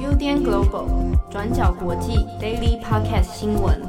UDN Global 转角国际 Daily Podcast 新闻，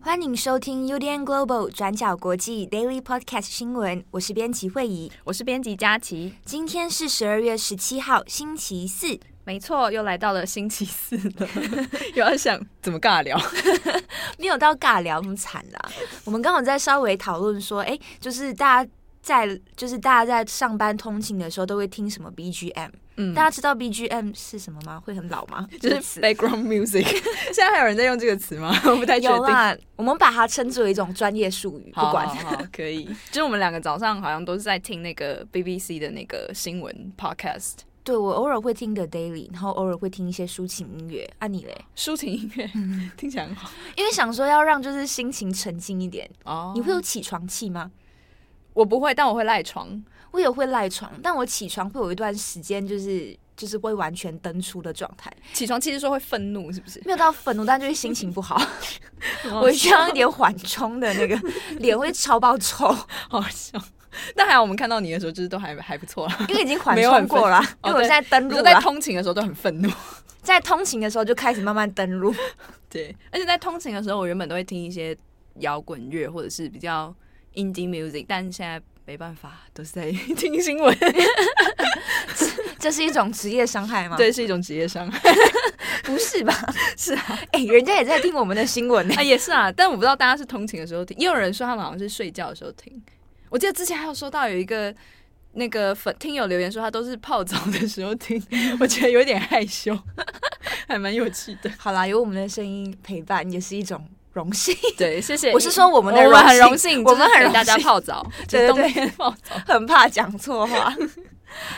欢迎收听 UDN Global 转角国际 Daily Podcast 新闻。我是编辑惠仪，我是编辑佳琪。今天是十二月十七号，星期四。没错，又来到了星期四了，又要想怎么尬聊，没有到尬聊那么惨啦。我们刚好在稍微讨论说，哎，就是大家在，就是大家在上班通勤的时候都会听什么 BGM？嗯，大家知道 BGM 是什么吗？会很老吗？就是 background music。现在还有人在用这个词吗？我不太确定。有啦，我们把它称之为一种专业术语。不管，好好好，可以。就是我们两个早上好像都是在听那个 BBC 的那个新闻 podcast。对，我偶尔会听 The Daily，然后偶尔会听一些抒情音乐。啊，你嘞？抒情音乐听起来很好，因为想说要让就是心情沉静一点。哦，你会有起床气吗？我不会，但我会赖床。我也会赖床，但我起床会有一段时间，就是就是会完全登出的状态。起床其实说会愤怒，是不是？没有到愤怒，但就是心情不好。我需要一点缓冲的那个，脸会超爆臭，好笑。但还好，我们看到你的时候，就是都还还不错了，因为已经缓 冲过了。因为我现在登录，在通勤的时候都很愤怒，在通勤的时候就开始慢慢登录。对，而且在通勤的时候，我原本都会听一些摇滚乐或者是比较 indie music，但现在没办法，都是在听新闻。这是一种职业伤害吗？对，是一种职业伤害。不是吧？是啊，哎、欸，人家也在听我们的新闻呢。啊，也是啊。但我不知道大家是通勤的时候听，也有人说他们好像是睡觉的时候听。我记得之前还有收到有一个那个粉听友留言说他都是泡澡的时候听，我觉得有点害羞，还蛮有趣的。好啦，有我们的声音陪伴也是一种荣幸。对，谢谢。我是说我们的荣幸，我们很荣幸，我们很让大家泡澡，对对对，泡澡，很怕讲错话。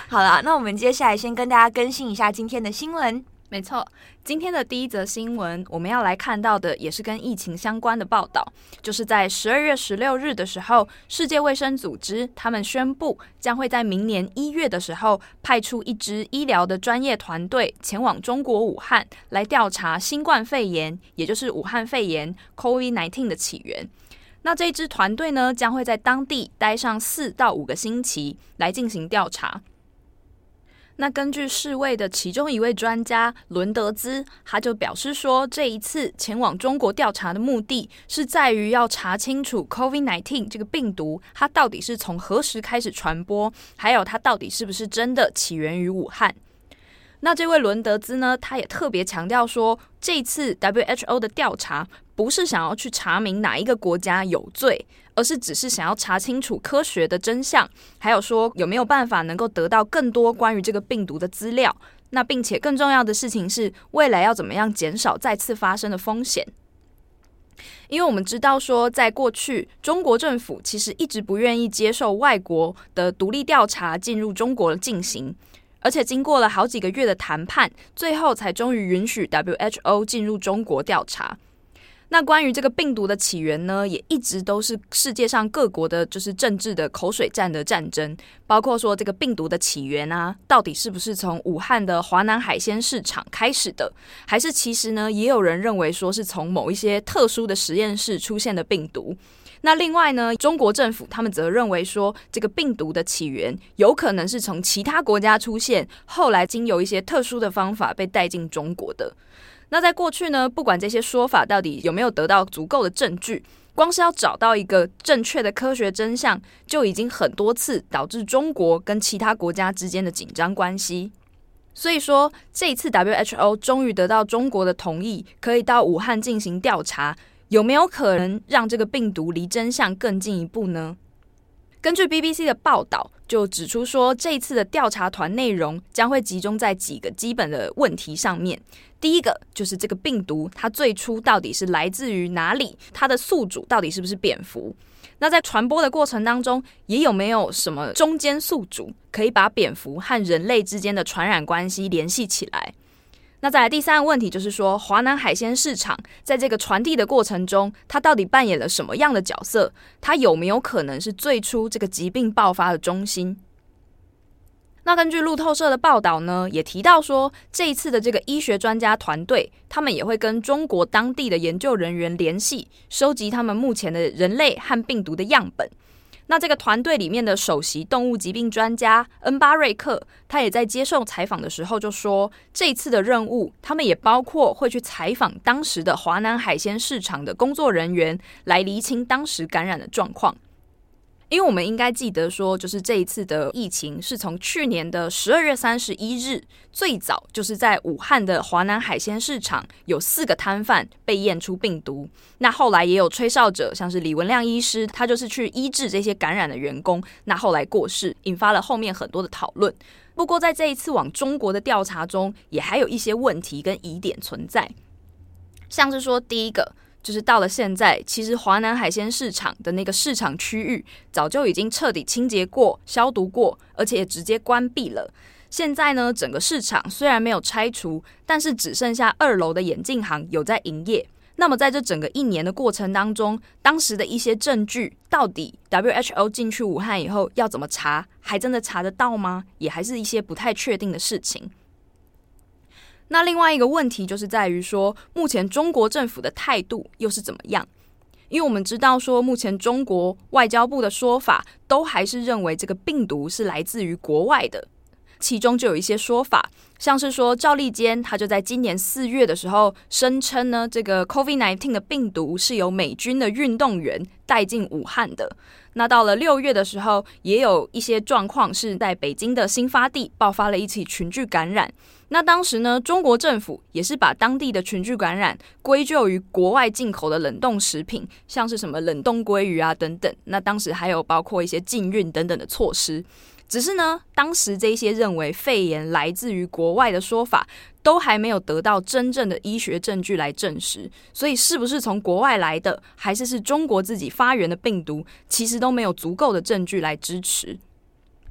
好啦，那我们接下来先跟大家更新一下今天的新闻。没错，今天的第一则新闻，我们要来看到的也是跟疫情相关的报道，就是在十二月十六日的时候，世界卫生组织他们宣布，将会在明年一月的时候，派出一支医疗的专业团队前往中国武汉来调查新冠肺炎，也就是武汉肺炎 （COVID-19） 的起源。那这支团队呢，将会在当地待上四到五个星期，来进行调查。那根据世卫的其中一位专家伦德兹，他就表示说，这一次前往中国调查的目的是在于要查清楚 COVID-19 这个病毒，它到底是从何时开始传播，还有它到底是不是真的起源于武汉。那这位伦德兹呢，他也特别强调说，这次 WHO 的调查不是想要去查明哪一个国家有罪。而是只是想要查清楚科学的真相，还有说有没有办法能够得到更多关于这个病毒的资料。那并且更重要的事情是，未来要怎么样减少再次发生的风险？因为我们知道说，在过去中国政府其实一直不愿意接受外国的独立调查进入中国进行，而且经过了好几个月的谈判，最后才终于允许 WHO 进入中国调查。那关于这个病毒的起源呢，也一直都是世界上各国的，就是政治的口水战的战争。包括说这个病毒的起源啊，到底是不是从武汉的华南海鲜市场开始的，还是其实呢，也有人认为说是从某一些特殊的实验室出现的病毒。那另外呢，中国政府他们则认为说，这个病毒的起源有可能是从其他国家出现，后来经由一些特殊的方法被带进中国的。那在过去呢，不管这些说法到底有没有得到足够的证据，光是要找到一个正确的科学真相，就已经很多次导致中国跟其他国家之间的紧张关系。所以说，这一次 WHO 终于得到中国的同意，可以到武汉进行调查，有没有可能让这个病毒离真相更进一步呢？根据 BBC 的报道，就指出说，这一次的调查团内容将会集中在几个基本的问题上面。第一个就是这个病毒，它最初到底是来自于哪里？它的宿主到底是不是蝙蝠？那在传播的过程当中，也有没有什么中间宿主可以把蝙蝠和人类之间的传染关系联系起来？那再第三个问题就是说，华南海鲜市场在这个传递的过程中，它到底扮演了什么样的角色？它有没有可能是最初这个疾病爆发的中心？那根据路透社的报道呢，也提到说，这一次的这个医学专家团队，他们也会跟中国当地的研究人员联系，收集他们目前的人类和病毒的样本。那这个团队里面的首席动物疾病专家恩巴瑞克，他也在接受采访的时候就说，这次的任务，他们也包括会去采访当时的华南海鲜市场的工作人员，来厘清当时感染的状况。因为我们应该记得说，就是这一次的疫情是从去年的十二月三十一日，最早就是在武汉的华南海鲜市场有四个摊贩被验出病毒。那后来也有吹哨者，像是李文亮医师，他就是去医治这些感染的员工，那后来过世，引发了后面很多的讨论。不过在这一次往中国的调查中，也还有一些问题跟疑点存在，像是说第一个。就是到了现在，其实华南海鲜市场的那个市场区域早就已经彻底清洁过、消毒过，而且也直接关闭了。现在呢，整个市场虽然没有拆除，但是只剩下二楼的眼镜行有在营业。那么在这整个一年的过程当中，当时的一些证据，到底 WHO 进去武汉以后要怎么查，还真的查得到吗？也还是一些不太确定的事情。那另外一个问题就是在于说，目前中国政府的态度又是怎么样？因为我们知道说，目前中国外交部的说法都还是认为这个病毒是来自于国外的，其中就有一些说法，像是说赵立坚他就在今年四月的时候声称呢，这个 COVID-19 的病毒是由美军的运动员带进武汉的。那到了六月的时候，也有一些状况是在北京的新发地爆发了一起群聚感染。那当时呢，中国政府也是把当地的群聚感染归咎于国外进口的冷冻食品，像是什么冷冻鲑鱼啊等等。那当时还有包括一些禁运等等的措施。只是呢，当时这些认为肺炎来自于国外的说法，都还没有得到真正的医学证据来证实。所以，是不是从国外来的，还是是中国自己发源的病毒，其实都没有足够的证据来支持。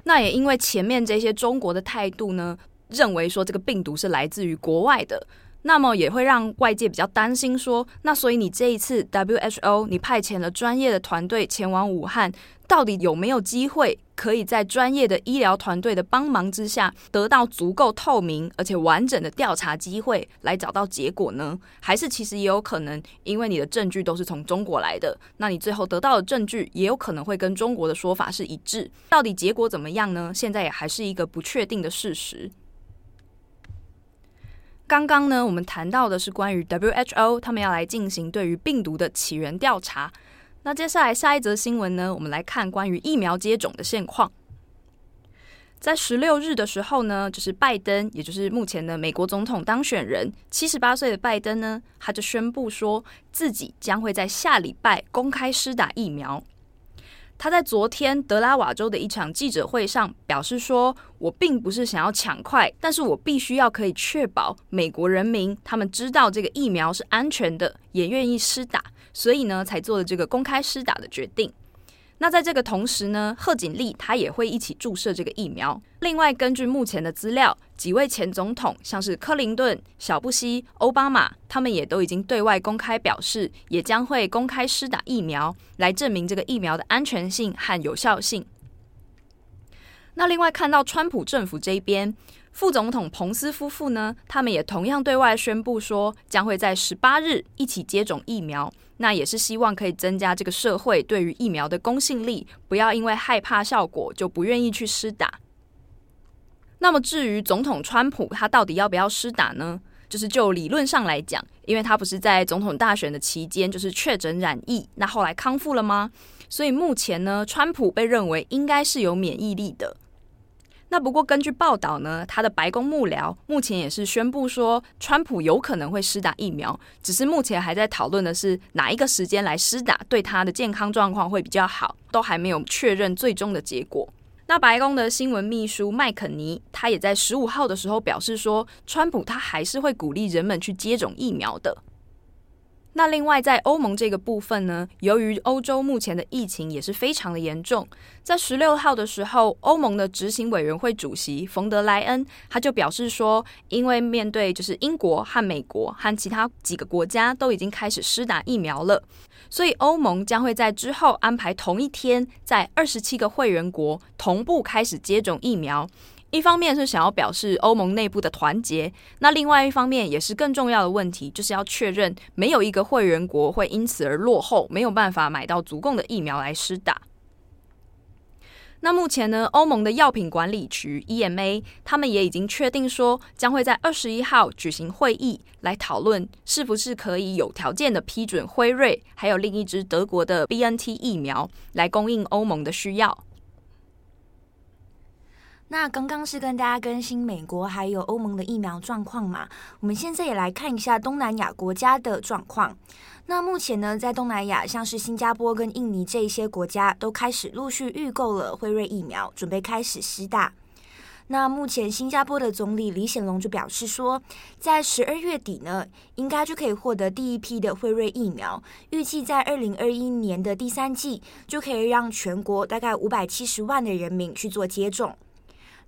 那也因为前面这些中国的态度呢。认为说这个病毒是来自于国外的，那么也会让外界比较担心说，那所以你这一次 WHO 你派遣了专业的团队前往武汉，到底有没有机会可以在专业的医疗团队的帮忙之下，得到足够透明而且完整的调查机会来找到结果呢？还是其实也有可能，因为你的证据都是从中国来的，那你最后得到的证据也有可能会跟中国的说法是一致？到底结果怎么样呢？现在也还是一个不确定的事实。刚刚呢，我们谈到的是关于 WHO 他们要来进行对于病毒的起源调查。那接下来下一则新闻呢，我们来看关于疫苗接种的现况。在十六日的时候呢，就是拜登，也就是目前的美国总统当选人，七十八岁的拜登呢，他就宣布说自己将会在下礼拜公开施打疫苗。他在昨天德拉瓦州的一场记者会上表示说：“我并不是想要抢快，但是我必须要可以确保美国人民他们知道这个疫苗是安全的，也愿意施打，所以呢，才做了这个公开施打的决定。”那在这个同时呢，贺锦丽她也会一起注射这个疫苗。另外，根据目前的资料，几位前总统，像是克林顿、小布希、欧巴马，他们也都已经对外公开表示，也将会公开施打疫苗，来证明这个疫苗的安全性和有效性。那另外看到川普政府这边，副总统彭斯夫妇呢，他们也同样对外宣布说，将会在十八日一起接种疫苗。那也是希望可以增加这个社会对于疫苗的公信力，不要因为害怕效果就不愿意去施打。那么至于总统川普他到底要不要施打呢？就是就理论上来讲，因为他不是在总统大选的期间就是确诊染疫，那后来康复了吗？所以目前呢，川普被认为应该是有免疫力的。那不过根据报道呢，他的白宫幕僚目前也是宣布说，川普有可能会施打疫苗，只是目前还在讨论的是哪一个时间来施打，对他的健康状况会比较好，都还没有确认最终的结果。那白宫的新闻秘书麦肯尼他也在十五号的时候表示说，川普他还是会鼓励人们去接种疫苗的。那另外，在欧盟这个部分呢，由于欧洲目前的疫情也是非常的严重，在十六号的时候，欧盟的执行委员会主席冯德莱恩他就表示说，因为面对就是英国和美国和其他几个国家都已经开始施打疫苗了，所以欧盟将会在之后安排同一天，在二十七个会员国同步开始接种疫苗。一方面是想要表示欧盟内部的团结，那另外一方面也是更重要的问题，就是要确认没有一个会员国会因此而落后，没有办法买到足够的疫苗来施打。那目前呢，欧盟的药品管理局 EMA 他们也已经确定说，将会在二十一号举行会议，来讨论是不是可以有条件的批准辉瑞还有另一支德国的 BNT 疫苗来供应欧盟的需要。那刚刚是跟大家更新美国还有欧盟的疫苗状况嘛，我们现在也来看一下东南亚国家的状况。那目前呢，在东南亚，像是新加坡跟印尼这一些国家，都开始陆续预购了辉瑞疫苗，准备开始施打。那目前新加坡的总理李显龙就表示说，在十二月底呢，应该就可以获得第一批的辉瑞疫苗，预计在二零二一年的第三季就可以让全国大概五百七十万的人民去做接种。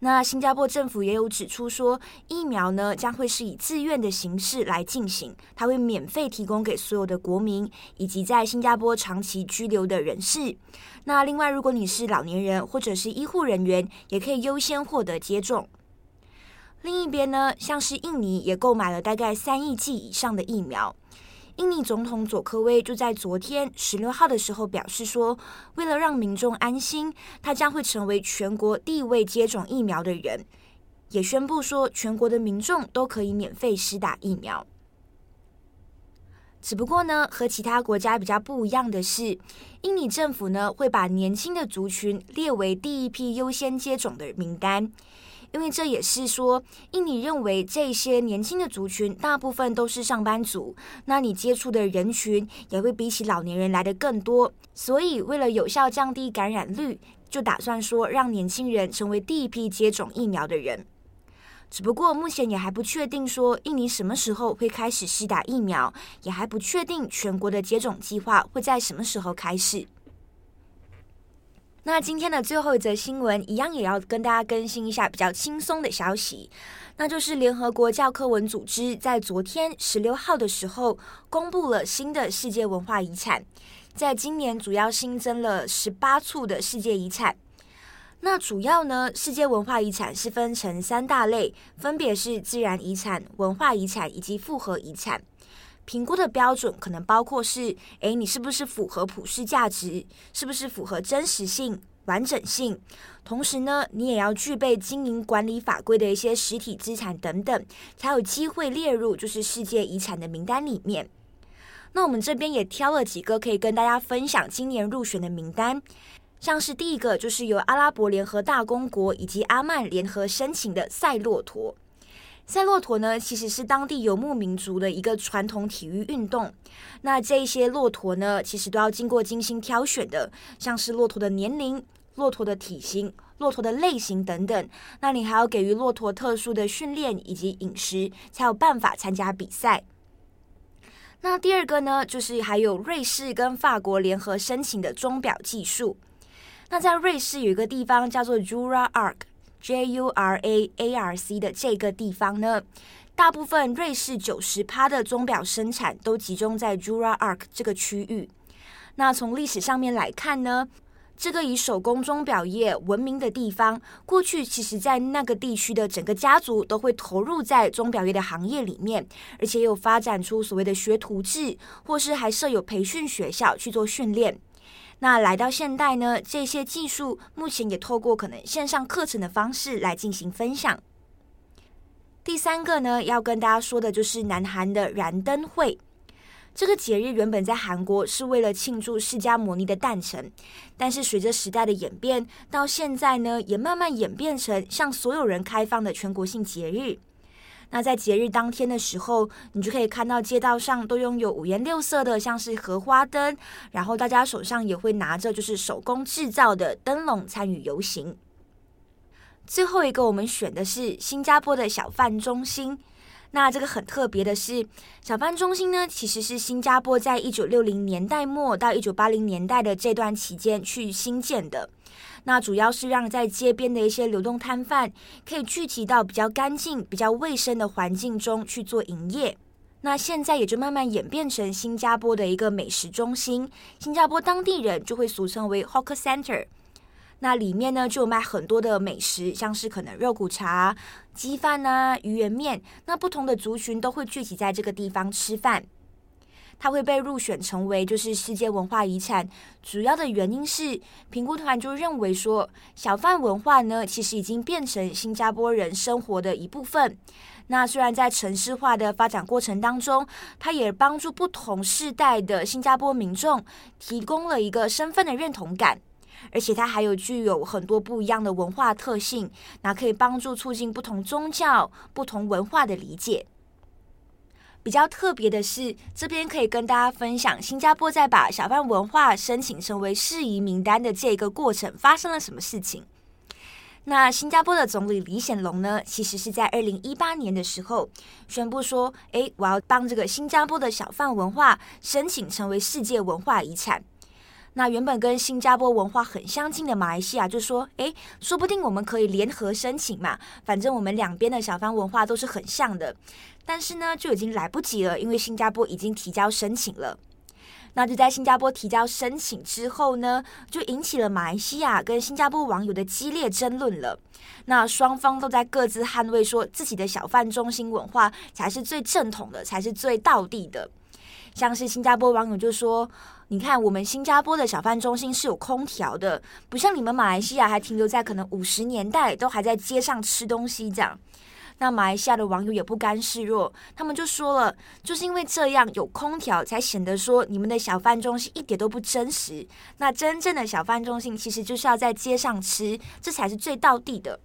那新加坡政府也有指出说，疫苗呢将会是以自愿的形式来进行，它会免费提供给所有的国民以及在新加坡长期居留的人士。那另外，如果你是老年人或者是医护人员，也可以优先获得接种。另一边呢，像是印尼也购买了大概三亿剂以上的疫苗。印尼总统佐科威就在昨天十六号的时候表示说，为了让民众安心，他将会成为全国第一位接种疫苗的人，也宣布说全国的民众都可以免费施打疫苗。只不过呢，和其他国家比较不一样的是，印尼政府呢会把年轻的族群列为第一批优先接种的名单。因为这也是说，印尼认为这些年轻的族群大部分都是上班族，那你接触的人群也会比起老年人来的更多，所以为了有效降低感染率，就打算说让年轻人成为第一批接种疫苗的人。只不过目前也还不确定说印尼什么时候会开始施打疫苗，也还不确定全国的接种计划会在什么时候开始。那今天的最后一则新闻，一样也要跟大家更新一下比较轻松的消息，那就是联合国教科文组织在昨天十六号的时候公布了新的世界文化遗产，在今年主要新增了十八处的世界遗产。那主要呢，世界文化遗产是分成三大类，分别是自然遗产、文化遗产以及复合遗产。评估的标准可能包括是，诶，你是不是符合普世价值？是不是符合真实性、完整性？同时呢，你也要具备经营管理法规的一些实体资产等等，才有机会列入就是世界遗产的名单里面。那我们这边也挑了几个可以跟大家分享今年入选的名单，像是第一个就是由阿拉伯联合大公国以及阿曼联合申请的赛骆驼。赛骆驼呢，其实是当地游牧民族的一个传统体育运动。那这些骆驼呢，其实都要经过精心挑选的，像是骆驼的年龄、骆驼的体型、骆驼的类型等等。那你还要给予骆驼特殊的训练以及饮食，才有办法参加比赛。那第二个呢，就是还有瑞士跟法国联合申请的钟表技术。那在瑞士有一个地方叫做 Jura Arc。J U R A A R C 的这个地方呢，大部分瑞士九十趴的钟表生产都集中在 Jura Arc 这个区域。那从历史上面来看呢，这个以手工钟表业闻名的地方，过去其实在那个地区的整个家族都会投入在钟表业的行业里面，而且有发展出所谓的学徒制，或是还设有培训学校去做训练。那来到现代呢，这些技术目前也透过可能线上课程的方式来进行分享。第三个呢，要跟大家说的就是南韩的燃灯会。这个节日原本在韩国是为了庆祝释迦牟尼的诞辰，但是随着时代的演变，到现在呢，也慢慢演变成向所有人开放的全国性节日。那在节日当天的时候，你就可以看到街道上都拥有五颜六色的，像是荷花灯，然后大家手上也会拿着就是手工制造的灯笼参与游行。最后一个我们选的是新加坡的小贩中心。那这个很特别的是，小贩中心呢，其实是新加坡在一九六零年代末到一九八零年代的这段期间去新建的。那主要是让在街边的一些流动摊贩可以聚集到比较干净、比较卫生的环境中去做营业。那现在也就慢慢演变成新加坡的一个美食中心，新加坡当地人就会俗称为 Hawker Center。那里面呢就有卖很多的美食，像是可能肉骨茶、鸡饭啊、鱼圆面，那不同的族群都会聚集在这个地方吃饭。它会被入选成为就是世界文化遗产，主要的原因是评估团就认为说，小贩文化呢，其实已经变成新加坡人生活的一部分。那虽然在城市化的发展过程当中，它也帮助不同世代的新加坡民众提供了一个身份的认同感。而且它还有具有很多不一样的文化特性，那可以帮助促进不同宗教、不同文化的理解。比较特别的是，这边可以跟大家分享，新加坡在把小贩文化申请成为世遗名单的这个过程发生了什么事情。那新加坡的总理李显龙呢，其实是在二零一八年的时候宣布说：“诶，我要帮这个新加坡的小贩文化申请成为世界文化遗产。”那原本跟新加坡文化很相近的马来西亚就说：“诶，说不定我们可以联合申请嘛，反正我们两边的小贩文化都是很像的。”但是呢，就已经来不及了，因为新加坡已经提交申请了。那就在新加坡提交申请之后呢，就引起了马来西亚跟新加坡网友的激烈争论了。那双方都在各自捍卫说自己的小贩中心文化才是最正统的，才是最道地的。像是新加坡网友就说。你看，我们新加坡的小贩中心是有空调的，不像你们马来西亚还停留在可能五十年代，都还在街上吃东西这样。那马来西亚的网友也不甘示弱，他们就说了，就是因为这样有空调，才显得说你们的小贩中心一点都不真实。那真正的小贩中心其实就是要在街上吃，这才是最道地的。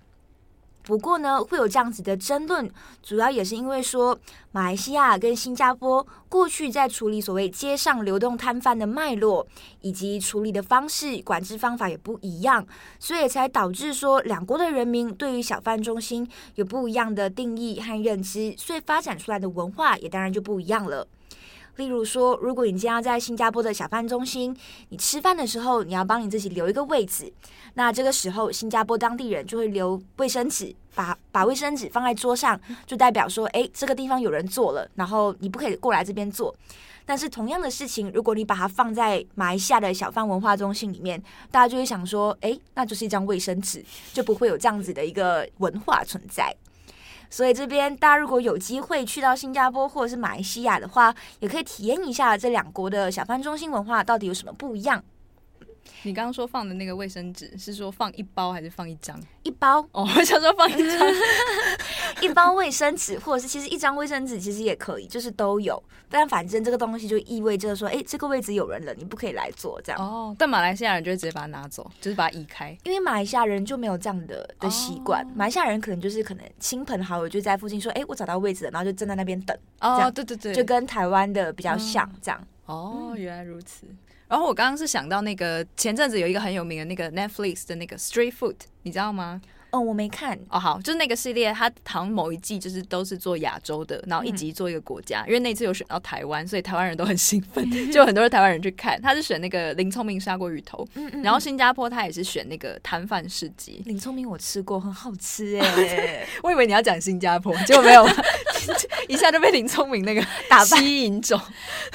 不过呢，会有这样子的争论，主要也是因为说，马来西亚跟新加坡过去在处理所谓街上流动摊贩的脉络，以及处理的方式、管制方法也不一样，所以才导致说两国的人民对于小贩中心有不一样的定义和认知，所以发展出来的文化也当然就不一样了。例如说，如果你今天要在新加坡的小贩中心，你吃饭的时候，你要帮你自己留一个位置，那这个时候新加坡当地人就会留卫生纸，把把卫生纸放在桌上，就代表说，诶，这个地方有人坐了，然后你不可以过来这边坐。但是同样的事情，如果你把它放在马来西亚的小贩文化中心里面，大家就会想说，诶，那就是一张卫生纸，就不会有这样子的一个文化存在。所以这边大家如果有机会去到新加坡或者是马来西亚的话，也可以体验一下这两国的小贩中心文化到底有什么不一样。你刚刚说放的那个卫生纸是说放一包还是放一张？一包哦，我想说放一张，一包卫生纸，或者是其实一张卫生纸其实也可以，就是都有。但反正这个东西就意味着说，哎，这个位置有人了，你不可以来坐这样。哦，但马来西亚人就会直接把它拿走，就是把它移开，因为马来西亚人就没有这样的的习惯。哦、马来西亚人可能就是可能亲朋好友就在附近说，哎，我找到位置了，然后就站在那边等。哦，对对对，就跟台湾的比较像这样。哦，嗯、原来如此。然后我刚刚是想到那个前阵子有一个很有名的那个 Netflix 的那个 Street Food，你知道吗？哦，我没看。哦，好，就是那个系列，它好像某一季就是都是做亚洲的，然后一集做一个国家。嗯、因为那次有选到台湾，所以台湾人都很兴奋，就很多台湾人去看。他是选那个林聪明砂锅鱼头，嗯嗯，然后新加坡他也是选那个摊贩市集。林聪明我吃过，很好吃哎。我以为你要讲新加坡，结果没有。一下就被林聪明那个 打吸引走，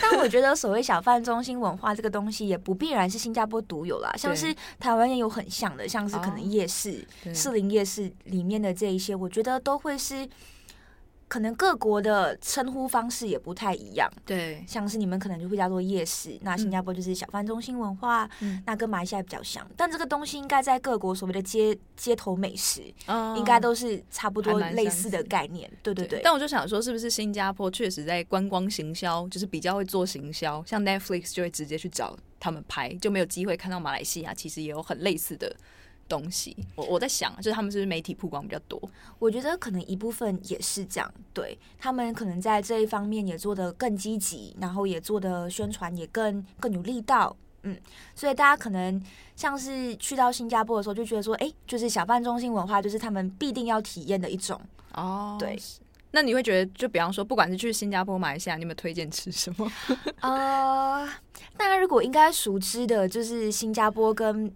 但我觉得所谓小贩中心文化这个东西也不必然是新加坡独有啦，像是台湾也有很像的，像是可能夜市、士林夜市里面的这一些，我觉得都会是。可能各国的称呼方式也不太一样，对，像是你们可能就会叫做夜市，那新加坡就是小贩中心文化，嗯、那跟马来西亚比较像，但这个东西应该在各国所谓的街街头美食，嗯、应该都是差不多类似的概念，对对对，对。但我就想说，是不是新加坡确实在观光行销，就是比较会做行销，像 Netflix 就会直接去找他们拍，就没有机会看到马来西亚其实也有很类似的。东西，我我在想，就是他们是不是媒体曝光比较多？我觉得可能一部分也是这样，对，他们可能在这一方面也做得更积极，然后也做的宣传也更更有力道，嗯，所以大家可能像是去到新加坡的时候，就觉得说，哎，就是小贩中心文化，就是他们必定要体验的一种哦。对，那你会觉得，就比方说，不管是去新加坡、马来西亚，你有没有推荐吃什么？呃，大家如果应该熟知的，就是新加坡跟。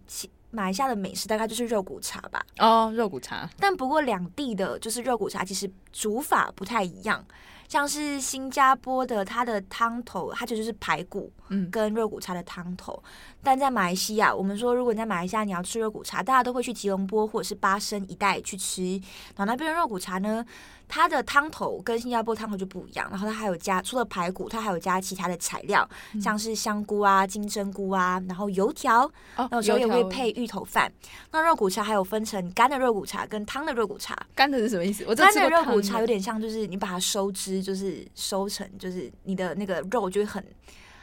马来西亚的美食大概就是肉骨茶吧。哦，肉骨茶。但不过两地的就是肉骨茶，其实煮法不太一样。像是新加坡的它的汤头，它就就是排骨，嗯，跟肉骨茶的汤头。嗯、但在马来西亚，我们说如果你在马来西亚你要吃肉骨茶，大家都会去吉隆坡或者是巴生一带去吃。然后那边的肉骨茶呢，它的汤头跟新加坡汤头就不一样。然后它还有加除了排骨，它还有加其他的材料，嗯、像是香菇啊、金针菇啊，然后油条，哦、有时候也会配芋头饭。那肉骨茶还有分成干的肉骨茶跟汤的肉骨茶。干的是什么意思？我干的肉骨茶有点像，就是你把它收汁，就是收成，就是你的那个肉就会很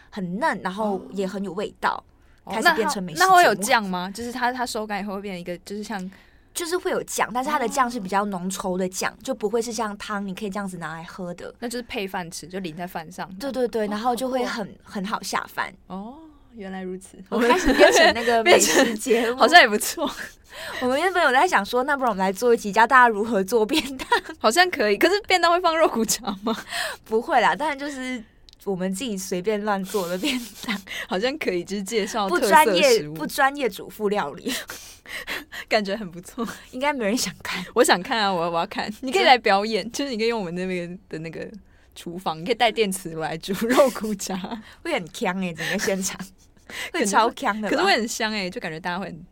很嫩，然后也很有味道。哦、开始变成美食。那会有酱吗？就是它它收干以后会变成一个，就是像。就是会有酱，但是它的酱是比较浓稠的酱，就不会是像汤，你可以这样子拿来喝的。那就是配饭吃，就淋在饭上。对对对，然后就会很、哦、很好下饭。哦，原来如此。我们开始变成那个 美食节目，好像也不错。我们原本有在想说，那不然我们来做一集教大家如何做便当，好像可以。可是便当会放肉骨茶吗？不会啦，当然就是我们自己随便乱做的便当，好像可以，就是介绍不专业不专业主妇料理。感觉很不错，应该没人想看。我想看啊，我要我要看。你可以来表演，就是你可以用我们那边的那个厨房，你可以带电磁炉来煮肉骨茶，会很香哎、欸，整个现场 会超香的，可是会很香哎、欸，就感觉大家会很，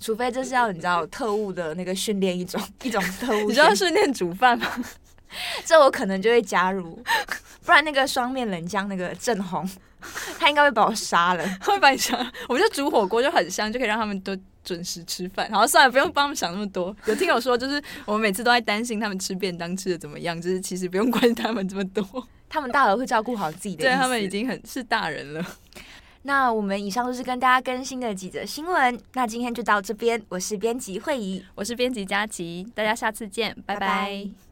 除非这是要你知道特务的那个训练一种一种特务，你知道训练煮饭吗？这我可能就会加入，不然那个双面冷将那个正红，他应该会把我杀了，会把你杀。我觉得煮火锅就很香，就可以让他们都。准时吃饭，然后算了，不用帮他们想那么多。有听友说，就是我们每次都在担心他们吃便当吃的怎么样，就是其实不用关心他们这么多，他们大了会照顾好自己的。对，他们已经很是大人了。那我们以上就是跟大家更新的几则新闻，那今天就到这边。我是编辑慧仪，我是编辑佳琪，大家下次见，拜拜。拜拜。